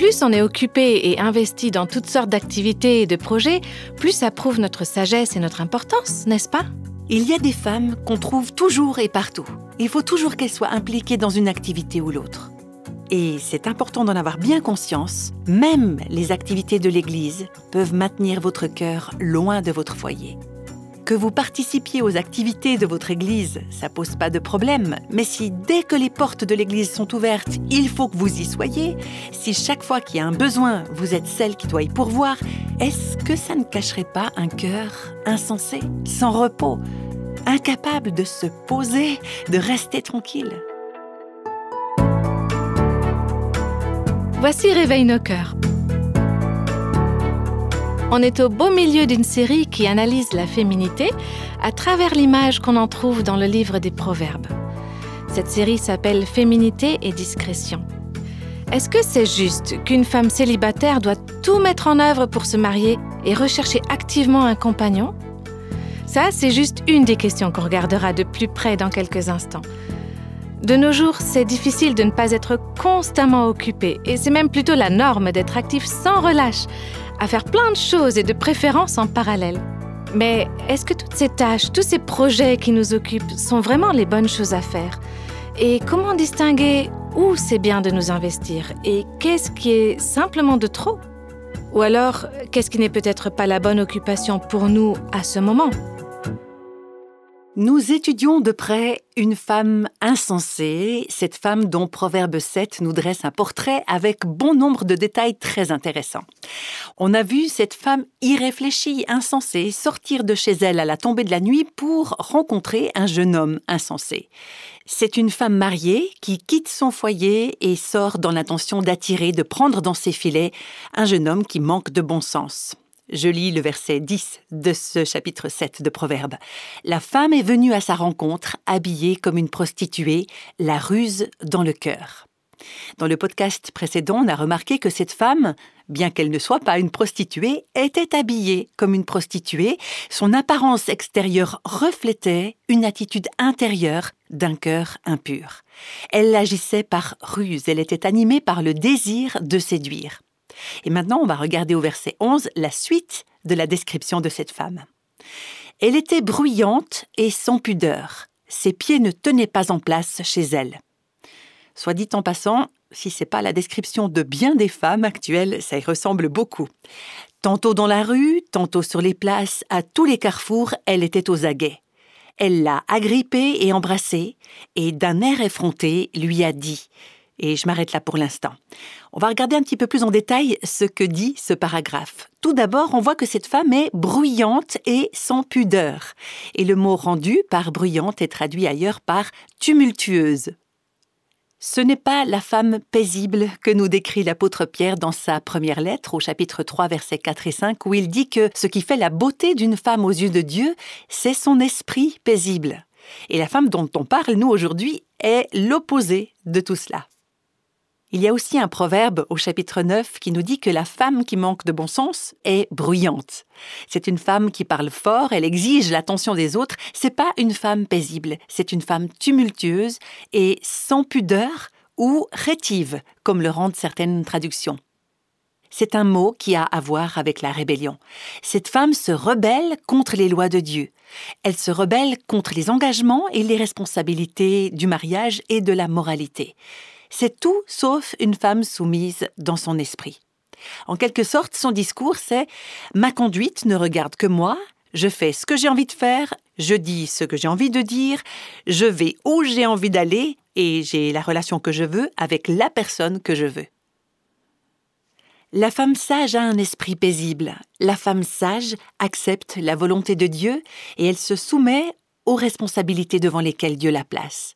plus on est occupé et investi dans toutes sortes d'activités et de projets, plus ça prouve notre sagesse et notre importance, n'est-ce pas? Il y a des femmes qu'on trouve toujours et partout. Il faut toujours qu'elles soient impliquées dans une activité ou l'autre. Et c'est important d'en avoir bien conscience, même les activités de l'Église peuvent maintenir votre cœur loin de votre foyer. Que vous participiez aux activités de votre Église, ça pose pas de problème, mais si dès que les portes de l'Église sont ouvertes, il faut que vous y soyez, si chaque fois qu'il y a un besoin, vous êtes celle qui doit y pourvoir, est-ce que ça ne cacherait pas un cœur insensé, sans repos, incapable de se poser, de rester tranquille? Voici Réveille nos cœurs. On est au beau milieu d'une série qui analyse la féminité à travers l'image qu'on en trouve dans le livre des Proverbes. Cette série s'appelle Féminité et discrétion. Est-ce que c'est juste qu'une femme célibataire doit tout mettre en œuvre pour se marier et rechercher activement un compagnon? Ça, c'est juste une des questions qu'on regardera de plus près dans quelques instants. De nos jours, c'est difficile de ne pas être constamment occupé, et c'est même plutôt la norme d'être actif sans relâche, à faire plein de choses et de préférences en parallèle. Mais est-ce que toutes ces tâches, tous ces projets qui nous occupent sont vraiment les bonnes choses à faire? Et comment distinguer où c'est bien de nous investir? Et qu'est-ce qui est simplement de trop? Ou alors, qu'est-ce qui n'est peut-être pas la bonne occupation pour nous à ce moment? Nous étudions de près une femme insensée, cette femme dont Proverbe 7 nous dresse un portrait avec bon nombre de détails très intéressants. On a vu cette femme irréfléchie, insensée, sortir de chez elle à la tombée de la nuit pour rencontrer un jeune homme insensé. C'est une femme mariée qui quitte son foyer et sort dans l'intention d'attirer, de prendre dans ses filets un jeune homme qui manque de bon sens. Je lis le verset 10 de ce chapitre 7 de Proverbes. La femme est venue à sa rencontre, habillée comme une prostituée, la ruse dans le cœur. Dans le podcast précédent, on a remarqué que cette femme, bien qu'elle ne soit pas une prostituée, était habillée comme une prostituée. Son apparence extérieure reflétait une attitude intérieure d'un cœur impur. Elle agissait par ruse, elle était animée par le désir de séduire. Et maintenant, on va regarder au verset 11 la suite de la description de cette femme. Elle était bruyante et sans pudeur. Ses pieds ne tenaient pas en place chez elle. Soit dit en passant, si c'est pas la description de bien des femmes actuelles, ça y ressemble beaucoup. Tantôt dans la rue, tantôt sur les places, à tous les carrefours, elle était aux aguets. Elle l'a agrippée et embrassée, et d'un air effronté lui a dit et je m'arrête là pour l'instant. On va regarder un petit peu plus en détail ce que dit ce paragraphe. Tout d'abord, on voit que cette femme est bruyante et sans pudeur. Et le mot rendu par bruyante est traduit ailleurs par tumultueuse. Ce n'est pas la femme paisible que nous décrit l'apôtre Pierre dans sa première lettre au chapitre 3 versets 4 et 5 où il dit que ce qui fait la beauté d'une femme aux yeux de Dieu, c'est son esprit paisible. Et la femme dont on parle, nous, aujourd'hui, est l'opposé de tout cela. Il y a aussi un proverbe au chapitre 9 qui nous dit que la femme qui manque de bon sens est bruyante. C'est une femme qui parle fort, elle exige l'attention des autres, c'est pas une femme paisible, c'est une femme tumultueuse et sans pudeur ou rétive, comme le rendent certaines traductions. C'est un mot qui a à voir avec la rébellion. Cette femme se rebelle contre les lois de Dieu. Elle se rebelle contre les engagements et les responsabilités du mariage et de la moralité. C'est tout sauf une femme soumise dans son esprit. En quelque sorte, son discours, c'est Ma conduite ne regarde que moi, je fais ce que j'ai envie de faire, je dis ce que j'ai envie de dire, je vais où j'ai envie d'aller et j'ai la relation que je veux avec la personne que je veux. La femme sage a un esprit paisible. La femme sage accepte la volonté de Dieu et elle se soumet aux responsabilités devant lesquelles Dieu la place.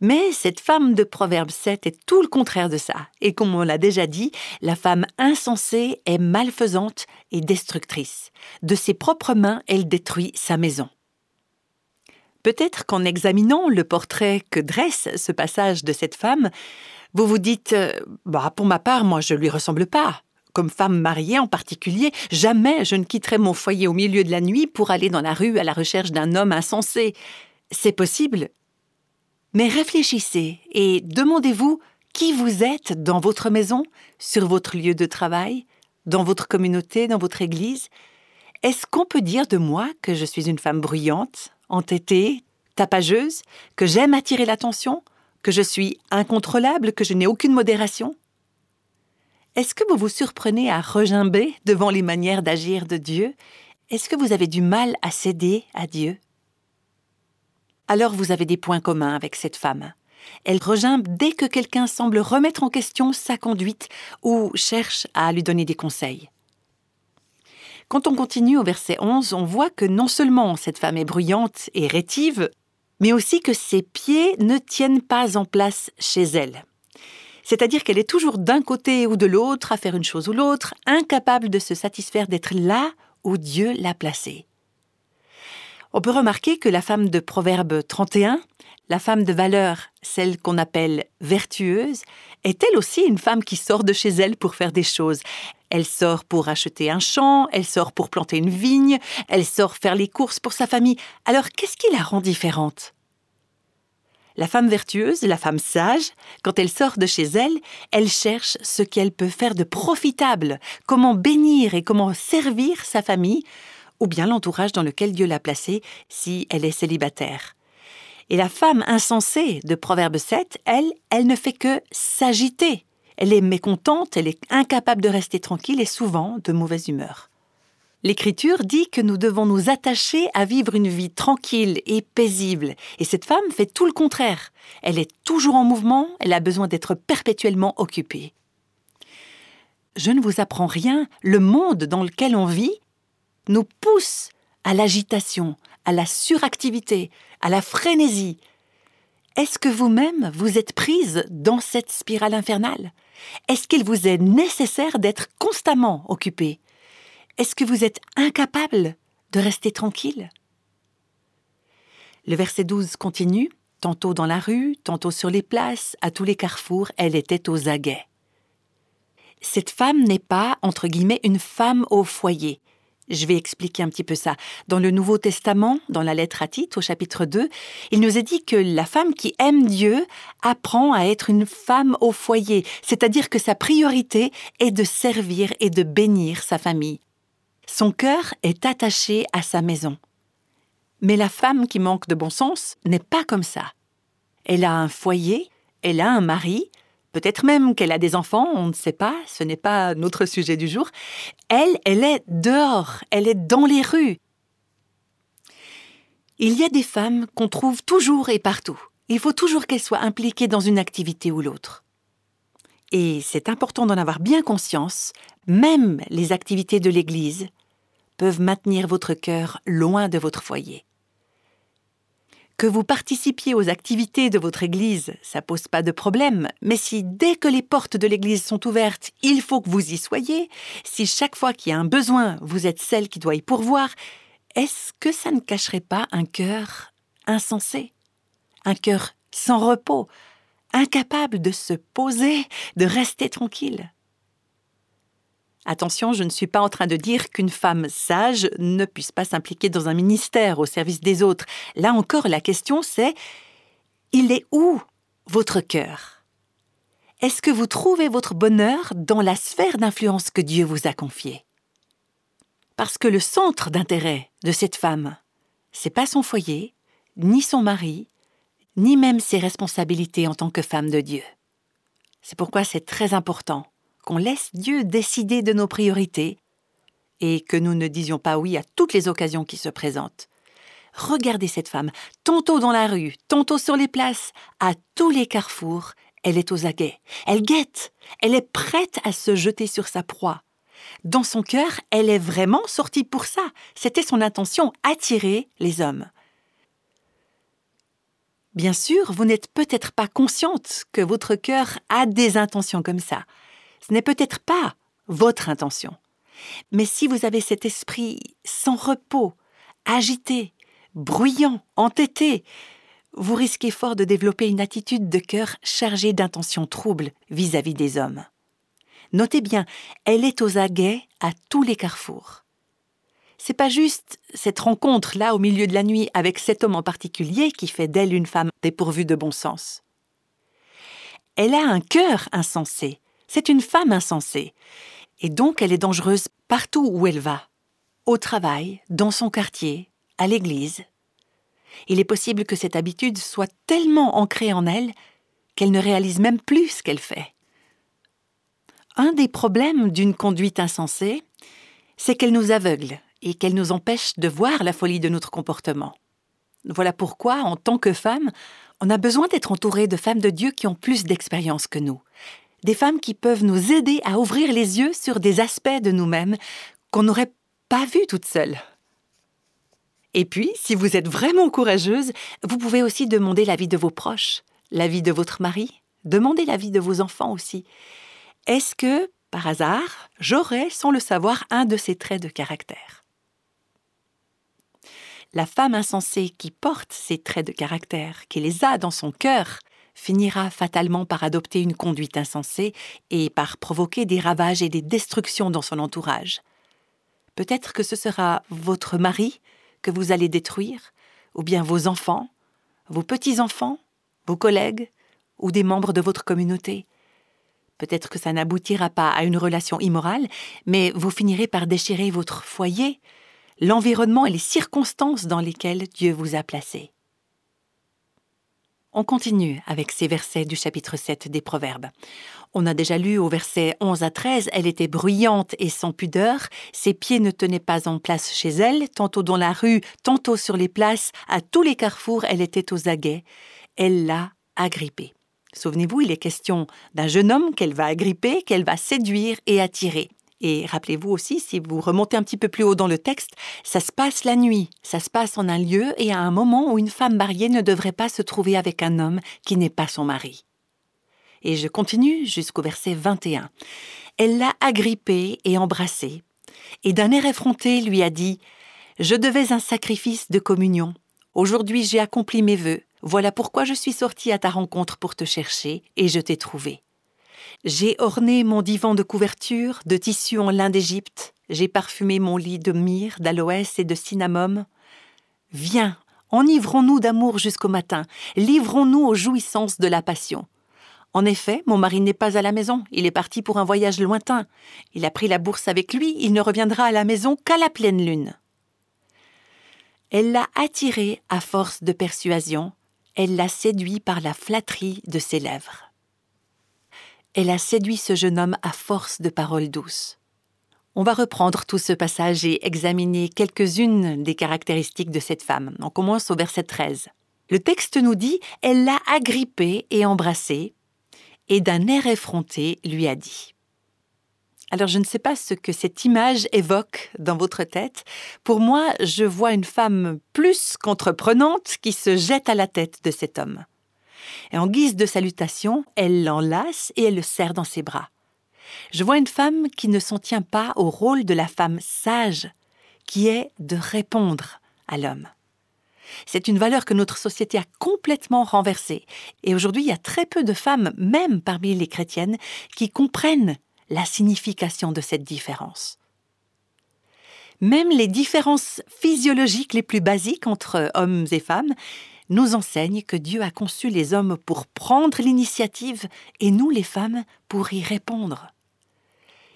Mais cette femme de Proverbe 7 est tout le contraire de ça. Et comme on l'a déjà dit, la femme insensée est malfaisante et destructrice. De ses propres mains, elle détruit sa maison. Peut-être qu'en examinant le portrait que dresse ce passage de cette femme, vous vous dites euh, bah, Pour ma part, moi, je ne lui ressemble pas. Comme femme mariée en particulier, jamais je ne quitterai mon foyer au milieu de la nuit pour aller dans la rue à la recherche d'un homme insensé. C'est possible, mais réfléchissez et demandez-vous qui vous êtes dans votre maison, sur votre lieu de travail, dans votre communauté, dans votre église. Est-ce qu'on peut dire de moi que je suis une femme bruyante, entêtée, tapageuse, que j'aime attirer l'attention, que je suis incontrôlable, que je n'ai aucune modération? Est-ce que vous vous surprenez à regimber devant les manières d'agir de Dieu? Est-ce que vous avez du mal à céder à Dieu? Alors vous avez des points communs avec cette femme. Elle regimbe dès que quelqu'un semble remettre en question sa conduite ou cherche à lui donner des conseils. Quand on continue au verset 11, on voit que non seulement cette femme est bruyante et rétive, mais aussi que ses pieds ne tiennent pas en place chez elle. C'est-à-dire qu'elle est toujours d'un côté ou de l'autre à faire une chose ou l'autre, incapable de se satisfaire d'être là où Dieu l'a placée. On peut remarquer que la femme de Proverbe 31, la femme de valeur, celle qu'on appelle vertueuse, est elle aussi une femme qui sort de chez elle pour faire des choses. Elle sort pour acheter un champ, elle sort pour planter une vigne, elle sort faire les courses pour sa famille. Alors qu'est-ce qui la rend différente? La femme vertueuse, la femme sage, quand elle sort de chez elle, elle cherche ce qu'elle peut faire de profitable, comment bénir et comment servir sa famille, ou bien l'entourage dans lequel Dieu l'a placée si elle est célibataire. Et la femme insensée de Proverbe 7, elle, elle ne fait que s'agiter. Elle est mécontente, elle est incapable de rester tranquille et souvent de mauvaise humeur. L'Écriture dit que nous devons nous attacher à vivre une vie tranquille et paisible, et cette femme fait tout le contraire. Elle est toujours en mouvement, elle a besoin d'être perpétuellement occupée. Je ne vous apprends rien, le monde dans lequel on vit nous pousse à l'agitation, à la suractivité, à la frénésie. Est-ce que vous-même vous êtes prise dans cette spirale infernale? Est-ce qu'il vous est nécessaire d'être constamment occupé Est-ce que vous êtes incapable de rester tranquille? Le verset 12 continue. Tantôt dans la rue, tantôt sur les places, à tous les carrefours, elle était aux aguets. Cette femme n'est pas, entre guillemets, une femme au foyer. Je vais expliquer un petit peu ça. Dans le Nouveau Testament, dans la lettre à Tite, au chapitre 2, il nous est dit que la femme qui aime Dieu apprend à être une femme au foyer, c'est-à-dire que sa priorité est de servir et de bénir sa famille. Son cœur est attaché à sa maison. Mais la femme qui manque de bon sens n'est pas comme ça. Elle a un foyer, elle a un mari, Peut-être même qu'elle a des enfants, on ne sait pas, ce n'est pas notre sujet du jour. Elle, elle est dehors, elle est dans les rues. Il y a des femmes qu'on trouve toujours et partout. Il faut toujours qu'elles soient impliquées dans une activité ou l'autre. Et c'est important d'en avoir bien conscience, même les activités de l'Église peuvent maintenir votre cœur loin de votre foyer. Que vous participiez aux activités de votre Église, ça pose pas de problème, mais si dès que les portes de l'Église sont ouvertes, il faut que vous y soyez, si chaque fois qu'il y a un besoin, vous êtes celle qui doit y pourvoir, est-ce que ça ne cacherait pas un cœur insensé Un cœur sans repos, incapable de se poser, de rester tranquille? Attention, je ne suis pas en train de dire qu'une femme sage ne puisse pas s'impliquer dans un ministère au service des autres. Là encore, la question c'est il est où votre cœur? Est-ce que vous trouvez votre bonheur dans la sphère d'influence que Dieu vous a confiée? Parce que le centre d'intérêt de cette femme, c'est pas son foyer, ni son mari, ni même ses responsabilités en tant que femme de Dieu. C'est pourquoi c'est très important qu'on laisse Dieu décider de nos priorités et que nous ne disions pas oui à toutes les occasions qui se présentent. Regardez cette femme, tantôt dans la rue, tantôt sur les places, à tous les carrefours, elle est aux aguets. Elle guette, elle est prête à se jeter sur sa proie. Dans son cœur, elle est vraiment sortie pour ça. C'était son intention, attirer les hommes. Bien sûr, vous n'êtes peut-être pas consciente que votre cœur a des intentions comme ça. Ce n'est peut-être pas votre intention. Mais si vous avez cet esprit sans repos, agité, bruyant, entêté, vous risquez fort de développer une attitude de cœur chargée d'intentions troubles vis-à-vis des hommes. Notez bien, elle est aux aguets à tous les carrefours. C'est pas juste cette rencontre là au milieu de la nuit avec cet homme en particulier qui fait d'elle une femme dépourvue de bon sens Elle a un cœur insensé. C'est une femme insensée. Et donc elle est dangereuse partout où elle va. Au travail, dans son quartier, à l'église. Il est possible que cette habitude soit tellement ancrée en elle qu'elle ne réalise même plus ce qu'elle fait. Un des problèmes d'une conduite insensée, c'est qu'elle nous aveugle et qu'elle nous empêche de voir la folie de notre comportement. Voilà pourquoi, en tant que femme, on a besoin d'être entouré de femmes de Dieu qui ont plus d'expérience que nous. Des femmes qui peuvent nous aider à ouvrir les yeux sur des aspects de nous-mêmes qu'on n'aurait pas vus toutes seules. Et puis, si vous êtes vraiment courageuse, vous pouvez aussi demander l'avis de vos proches, l'avis de votre mari, demander l'avis de vos enfants aussi. Est-ce que, par hasard, j'aurais, sans le savoir, un de ces traits de caractère? La femme insensée qui porte ces traits de caractère, qui les a dans son cœur, finira fatalement par adopter une conduite insensée et par provoquer des ravages et des destructions dans son entourage. Peut-être que ce sera votre mari que vous allez détruire, ou bien vos enfants, vos petits-enfants, vos collègues, ou des membres de votre communauté. Peut-être que ça n'aboutira pas à une relation immorale, mais vous finirez par déchirer votre foyer, l'environnement et les circonstances dans lesquelles Dieu vous a placé. On continue avec ces versets du chapitre 7 des Proverbes. On a déjà lu au verset 11 à 13, elle était bruyante et sans pudeur, ses pieds ne tenaient pas en place chez elle, tantôt dans la rue, tantôt sur les places, à tous les carrefours, elle était aux aguets. Elle l'a agrippée. Souvenez-vous, il est question d'un jeune homme qu'elle va agripper, qu'elle va séduire et attirer. Et rappelez-vous aussi, si vous remontez un petit peu plus haut dans le texte, ça se passe la nuit, ça se passe en un lieu et à un moment où une femme mariée ne devrait pas se trouver avec un homme qui n'est pas son mari. Et je continue jusqu'au verset 21. Elle l'a agrippé et embrassé, et d'un air effronté lui a dit Je devais un sacrifice de communion. Aujourd'hui j'ai accompli mes vœux. Voilà pourquoi je suis sortie à ta rencontre pour te chercher, et je t'ai trouvé. J'ai orné mon divan de couverture de tissu en lin d'Égypte, j'ai parfumé mon lit de myrrhe, d'aloès et de cinnamome. Viens, enivrons-nous d'amour jusqu'au matin, livrons-nous aux jouissances de la passion. En effet, mon mari n'est pas à la maison, il est parti pour un voyage lointain. Il a pris la bourse avec lui, il ne reviendra à la maison qu'à la pleine lune. Elle l'a attiré à force de persuasion, elle l'a séduit par la flatterie de ses lèvres elle a séduit ce jeune homme à force de paroles douces. On va reprendre tout ce passage et examiner quelques-unes des caractéristiques de cette femme. On commence au verset 13. Le texte nous dit Elle l'a agrippé et embrassé, et d'un air effronté lui a dit. Alors je ne sais pas ce que cette image évoque dans votre tête. Pour moi, je vois une femme plus qu'entreprenante qui se jette à la tête de cet homme et en guise de salutation, elle l'enlace et elle le serre dans ses bras. Je vois une femme qui ne s'en tient pas au rôle de la femme sage, qui est de répondre à l'homme. C'est une valeur que notre société a complètement renversée, et aujourd'hui il y a très peu de femmes, même parmi les chrétiennes, qui comprennent la signification de cette différence. Même les différences physiologiques les plus basiques entre hommes et femmes nous enseigne que Dieu a conçu les hommes pour prendre l'initiative et nous, les femmes, pour y répondre.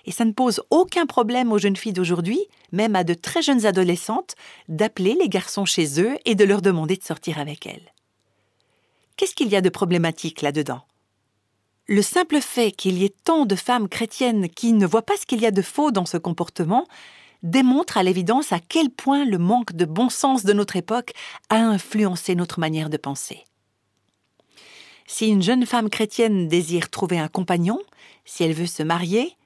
Et ça ne pose aucun problème aux jeunes filles d'aujourd'hui, même à de très jeunes adolescentes, d'appeler les garçons chez eux et de leur demander de sortir avec elles. Qu'est-ce qu'il y a de problématique là-dedans? Le simple fait qu'il y ait tant de femmes chrétiennes qui ne voient pas ce qu'il y a de faux dans ce comportement démontre à l'évidence à quel point le manque de bon sens de notre époque a influencé notre manière de penser. Si une jeune femme chrétienne désire trouver un compagnon, si elle veut se marier,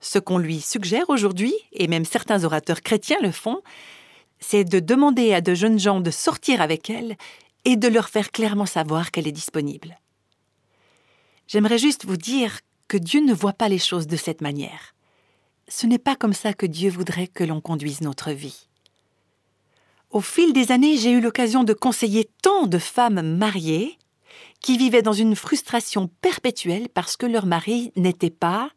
ce qu'on lui suggère aujourd'hui, et même certains orateurs chrétiens le font, c'est de demander à de jeunes gens de sortir avec elle et de leur faire clairement savoir qu'elle est disponible. J'aimerais juste vous dire que Dieu ne voit pas les choses de cette manière ce n'est pas comme ça que Dieu voudrait que l'on conduise notre vie. Au fil des années, j'ai eu l'occasion de conseiller tant de femmes mariées qui vivaient dans une frustration perpétuelle parce que leur mari n'était pas,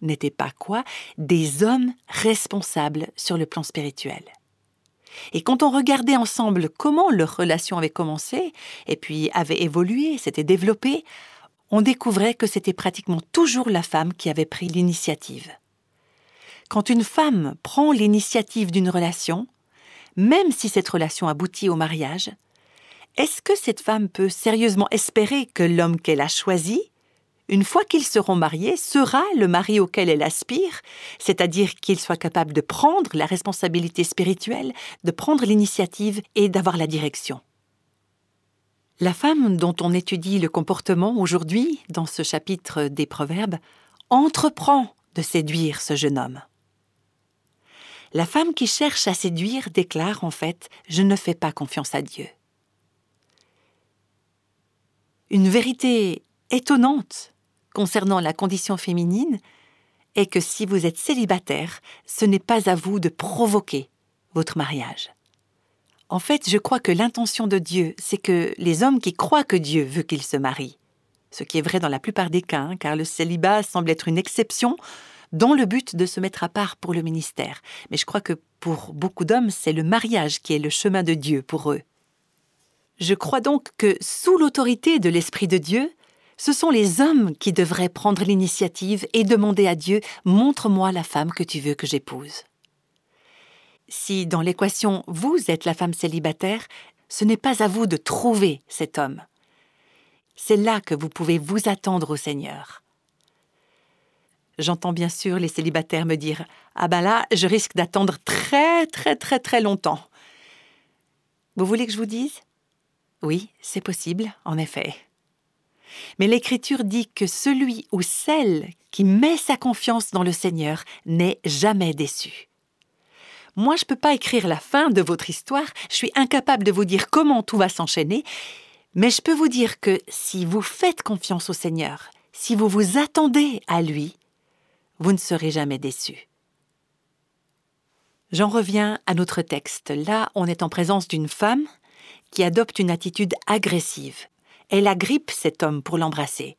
n'était pas quoi, des hommes responsables sur le plan spirituel. Et quand on regardait ensemble comment leur relation avait commencé, et puis avait évolué, s'était développée, on découvrait que c'était pratiquement toujours la femme qui avait pris l'initiative. Quand une femme prend l'initiative d'une relation, même si cette relation aboutit au mariage, est-ce que cette femme peut sérieusement espérer que l'homme qu'elle a choisi, une fois qu'ils seront mariés, sera le mari auquel elle aspire, c'est-à-dire qu'il soit capable de prendre la responsabilité spirituelle, de prendre l'initiative et d'avoir la direction? La femme dont on étudie le comportement aujourd'hui, dans ce chapitre des Proverbes, entreprend de séduire ce jeune homme. La femme qui cherche à séduire déclare en fait ⁇ Je ne fais pas confiance à Dieu ⁇ Une vérité étonnante concernant la condition féminine est que si vous êtes célibataire, ce n'est pas à vous de provoquer votre mariage. En fait, je crois que l'intention de Dieu, c'est que les hommes qui croient que Dieu veut qu'ils se marient, ce qui est vrai dans la plupart des cas, hein, car le célibat semble être une exception, dans le but de se mettre à part pour le ministère. Mais je crois que pour beaucoup d'hommes, c'est le mariage qui est le chemin de Dieu pour eux. Je crois donc que sous l'autorité de l'Esprit de Dieu, ce sont les hommes qui devraient prendre l'initiative et demander à Dieu Montre-moi la femme que tu veux que j'épouse. Si dans l'équation vous êtes la femme célibataire, ce n'est pas à vous de trouver cet homme. C'est là que vous pouvez vous attendre au Seigneur. J'entends bien sûr les célibataires me dire Ah ben là, je risque d'attendre très très très très longtemps. Vous voulez que je vous dise? Oui, c'est possible, en effet. Mais l'Écriture dit que celui ou celle qui met sa confiance dans le Seigneur n'est jamais déçu. Moi, je ne peux pas écrire la fin de votre histoire, je suis incapable de vous dire comment tout va s'enchaîner, mais je peux vous dire que si vous faites confiance au Seigneur, si vous vous attendez à lui, vous ne serez jamais déçus. J'en reviens à notre texte. Là, on est en présence d'une femme qui adopte une attitude agressive. Elle agrippe cet homme pour l'embrasser.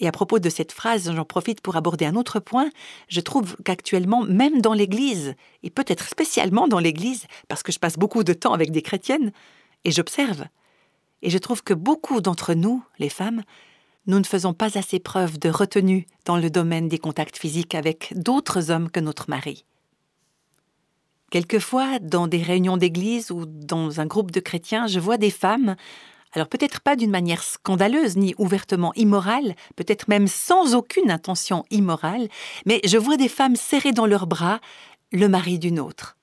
Et à propos de cette phrase, j'en profite pour aborder un autre point. Je trouve qu'actuellement, même dans l'Église, et peut-être spécialement dans l'Église, parce que je passe beaucoup de temps avec des chrétiennes, et j'observe, et je trouve que beaucoup d'entre nous, les femmes, nous ne faisons pas assez preuve de retenue dans le domaine des contacts physiques avec d'autres hommes que notre mari. Quelquefois, dans des réunions d'église ou dans un groupe de chrétiens, je vois des femmes, alors peut-être pas d'une manière scandaleuse ni ouvertement immorale, peut-être même sans aucune intention immorale, mais je vois des femmes serrer dans leurs bras le mari d'une autre.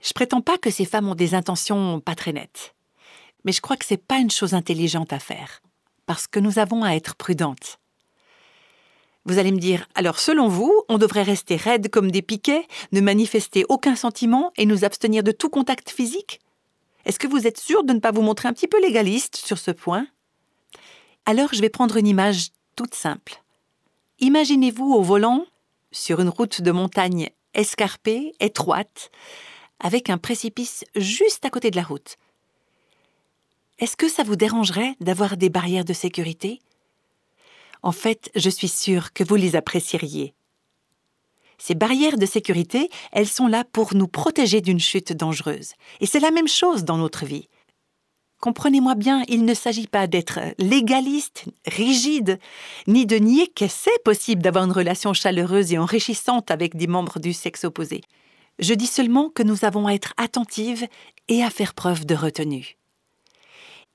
Je prétends pas que ces femmes ont des intentions pas très nettes, mais je crois que c'est pas une chose intelligente à faire parce que nous avons à être prudentes. Vous allez me dire, alors selon vous, on devrait rester raides comme des piquets, ne manifester aucun sentiment et nous abstenir de tout contact physique? Est-ce que vous êtes sûr de ne pas vous montrer un petit peu légaliste sur ce point? Alors je vais prendre une image toute simple. Imaginez-vous au volant, sur une route de montagne escarpée, étroite, avec un précipice juste à côté de la route. Est-ce que ça vous dérangerait d'avoir des barrières de sécurité? En fait, je suis sûre que vous les apprécieriez. Ces barrières de sécurité, elles sont là pour nous protéger d'une chute dangereuse. Et c'est la même chose dans notre vie. Comprenez-moi bien, il ne s'agit pas d'être légaliste, rigide, ni de nier que c'est possible d'avoir une relation chaleureuse et enrichissante avec des membres du sexe opposé. Je dis seulement que nous avons à être attentives et à faire preuve de retenue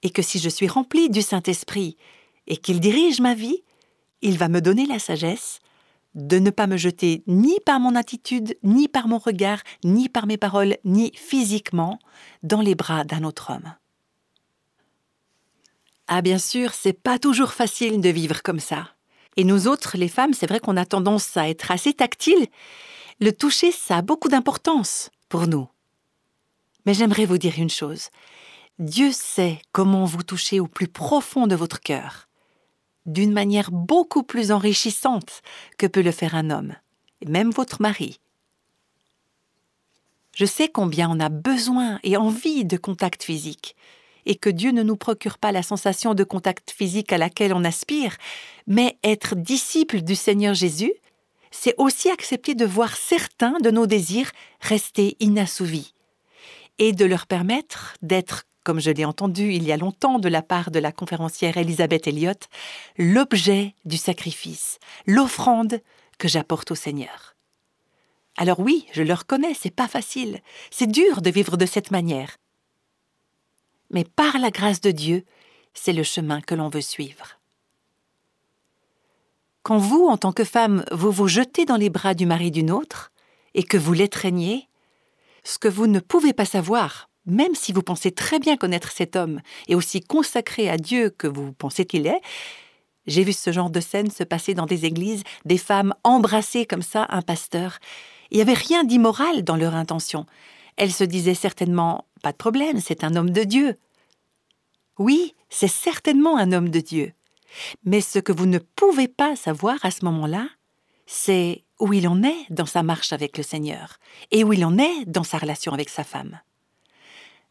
et que si je suis remplie du Saint-Esprit et qu'il dirige ma vie, il va me donner la sagesse de ne pas me jeter ni par mon attitude, ni par mon regard, ni par mes paroles, ni physiquement dans les bras d'un autre homme. Ah bien sûr, c'est pas toujours facile de vivre comme ça. Et nous autres, les femmes, c'est vrai qu'on a tendance à être assez tactiles. Le toucher, ça a beaucoup d'importance pour nous. Mais j'aimerais vous dire une chose. Dieu sait comment vous toucher au plus profond de votre cœur, d'une manière beaucoup plus enrichissante que peut le faire un homme, et même votre mari. Je sais combien on a besoin et envie de contact physique, et que Dieu ne nous procure pas la sensation de contact physique à laquelle on aspire, mais être disciple du Seigneur Jésus, c'est aussi accepter de voir certains de nos désirs rester inassouvis et de leur permettre d'être, comme je l'ai entendu il y a longtemps de la part de la conférencière Elisabeth Elliott, l'objet du sacrifice, l'offrande que j'apporte au Seigneur. Alors oui, je le reconnais, c'est pas facile, c'est dur de vivre de cette manière. Mais par la grâce de Dieu, c'est le chemin que l'on veut suivre. Quand vous, en tant que femme, vous vous jetez dans les bras du mari d'une autre, et que vous l'étreignez, ce que vous ne pouvez pas savoir, même si vous pensez très bien connaître cet homme et aussi consacré à Dieu que vous pensez qu'il est, j'ai vu ce genre de scène se passer dans des églises, des femmes embrasser comme ça un pasteur. Il n'y avait rien d'immoral dans leur intention. Elles se disaient certainement Pas de problème, c'est un homme de Dieu. Oui, c'est certainement un homme de Dieu. Mais ce que vous ne pouvez pas savoir à ce moment-là, c'est où il en est dans sa marche avec le Seigneur et où il en est dans sa relation avec sa femme.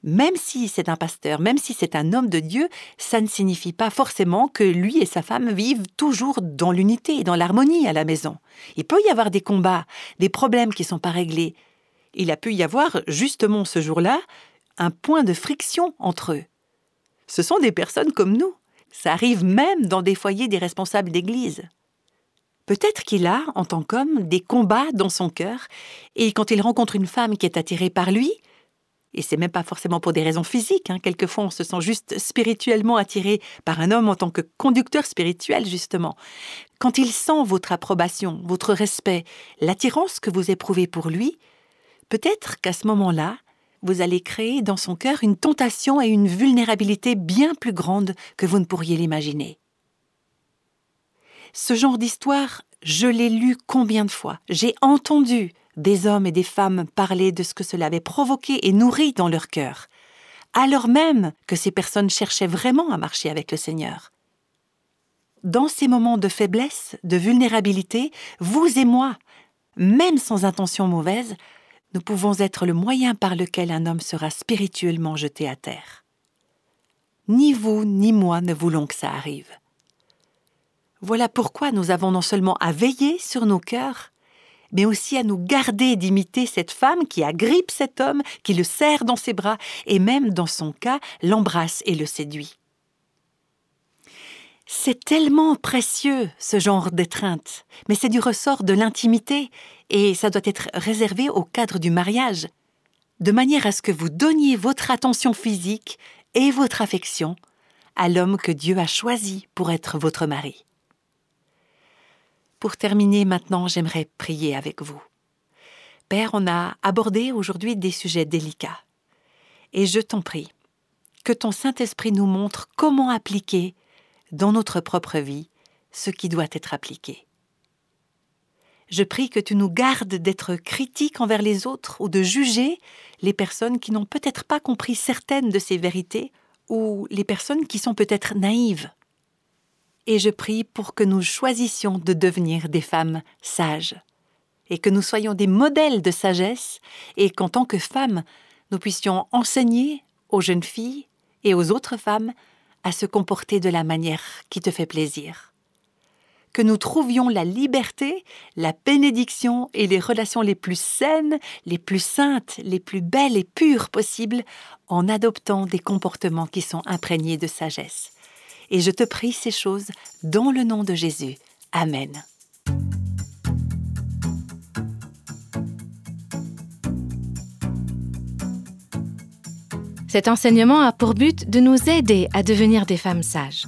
Même si c'est un pasteur, même si c'est un homme de Dieu, ça ne signifie pas forcément que lui et sa femme vivent toujours dans l'unité et dans l'harmonie à la maison. Il peut y avoir des combats, des problèmes qui ne sont pas réglés. Il a pu y avoir, justement ce jour-là, un point de friction entre eux. Ce sont des personnes comme nous. Ça arrive même dans des foyers des responsables d'Église. Peut-être qu'il a, en tant qu'homme, des combats dans son cœur, et quand il rencontre une femme qui est attirée par lui, et c'est même pas forcément pour des raisons physiques, hein, quelquefois on se sent juste spirituellement attiré par un homme en tant que conducteur spirituel, justement. Quand il sent votre approbation, votre respect, l'attirance que vous éprouvez pour lui, peut-être qu'à ce moment-là, vous allez créer dans son cœur une tentation et une vulnérabilité bien plus grande que vous ne pourriez l'imaginer. Ce genre d'histoire, je l'ai lu combien de fois? J'ai entendu des hommes et des femmes parler de ce que cela avait provoqué et nourri dans leur cœur, alors même que ces personnes cherchaient vraiment à marcher avec le Seigneur. Dans ces moments de faiblesse, de vulnérabilité, vous et moi, même sans intention mauvaise, nous pouvons être le moyen par lequel un homme sera spirituellement jeté à terre. Ni vous ni moi ne voulons que ça arrive. Voilà pourquoi nous avons non seulement à veiller sur nos cœurs, mais aussi à nous garder d'imiter cette femme qui agrippe cet homme, qui le serre dans ses bras, et même dans son cas l'embrasse et le séduit. C'est tellement précieux, ce genre d'étreinte, mais c'est du ressort de l'intimité, et ça doit être réservé au cadre du mariage, de manière à ce que vous donniez votre attention physique et votre affection à l'homme que Dieu a choisi pour être votre mari. Pour terminer maintenant, j'aimerais prier avec vous. Père, on a abordé aujourd'hui des sujets délicats. Et je t'en prie, que ton Saint-Esprit nous montre comment appliquer dans notre propre vie ce qui doit être appliqué. Je prie que tu nous gardes d'être critiques envers les autres ou de juger les personnes qui n'ont peut-être pas compris certaines de ces vérités ou les personnes qui sont peut-être naïves. Et je prie pour que nous choisissions de devenir des femmes sages et que nous soyons des modèles de sagesse et qu'en tant que femmes, nous puissions enseigner aux jeunes filles et aux autres femmes à se comporter de la manière qui te fait plaisir. Que nous trouvions la liberté, la bénédiction et les relations les plus saines, les plus saintes, les plus belles et pures possibles en adoptant des comportements qui sont imprégnés de sagesse. Et je te prie ces choses dans le nom de Jésus. Amen. Cet enseignement a pour but de nous aider à devenir des femmes sages.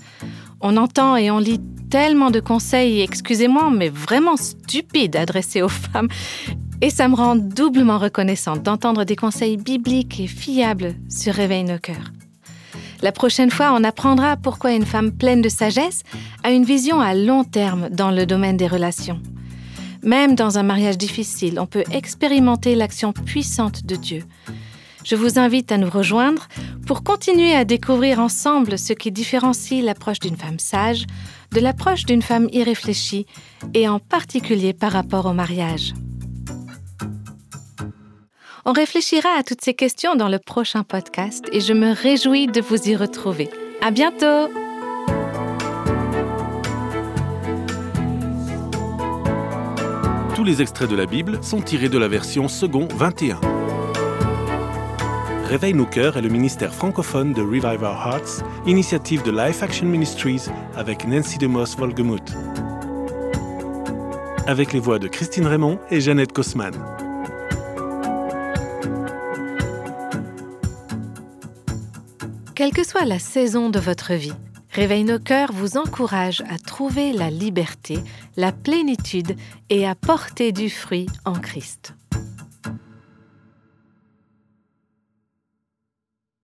On entend et on lit tellement de conseils, excusez-moi, mais vraiment stupides adressés aux femmes. Et ça me rend doublement reconnaissante d'entendre des conseils bibliques et fiables se réveiller nos cœurs. La prochaine fois, on apprendra pourquoi une femme pleine de sagesse a une vision à long terme dans le domaine des relations. Même dans un mariage difficile, on peut expérimenter l'action puissante de Dieu je vous invite à nous rejoindre pour continuer à découvrir ensemble ce qui différencie l'approche d'une femme sage de l'approche d'une femme irréfléchie et en particulier par rapport au mariage. On réfléchira à toutes ces questions dans le prochain podcast et je me réjouis de vous y retrouver. À bientôt! Tous les extraits de la Bible sont tirés de la version second 21 Réveille nos cœurs est le ministère francophone de Revive Our Hearts, initiative de Life Action Ministries avec Nancy DeMoss Volgemuth. Avec les voix de Christine Raymond et Jeannette Kosman. Quelle que soit la saison de votre vie, Réveille nos cœurs vous encourage à trouver la liberté, la plénitude et à porter du fruit en Christ.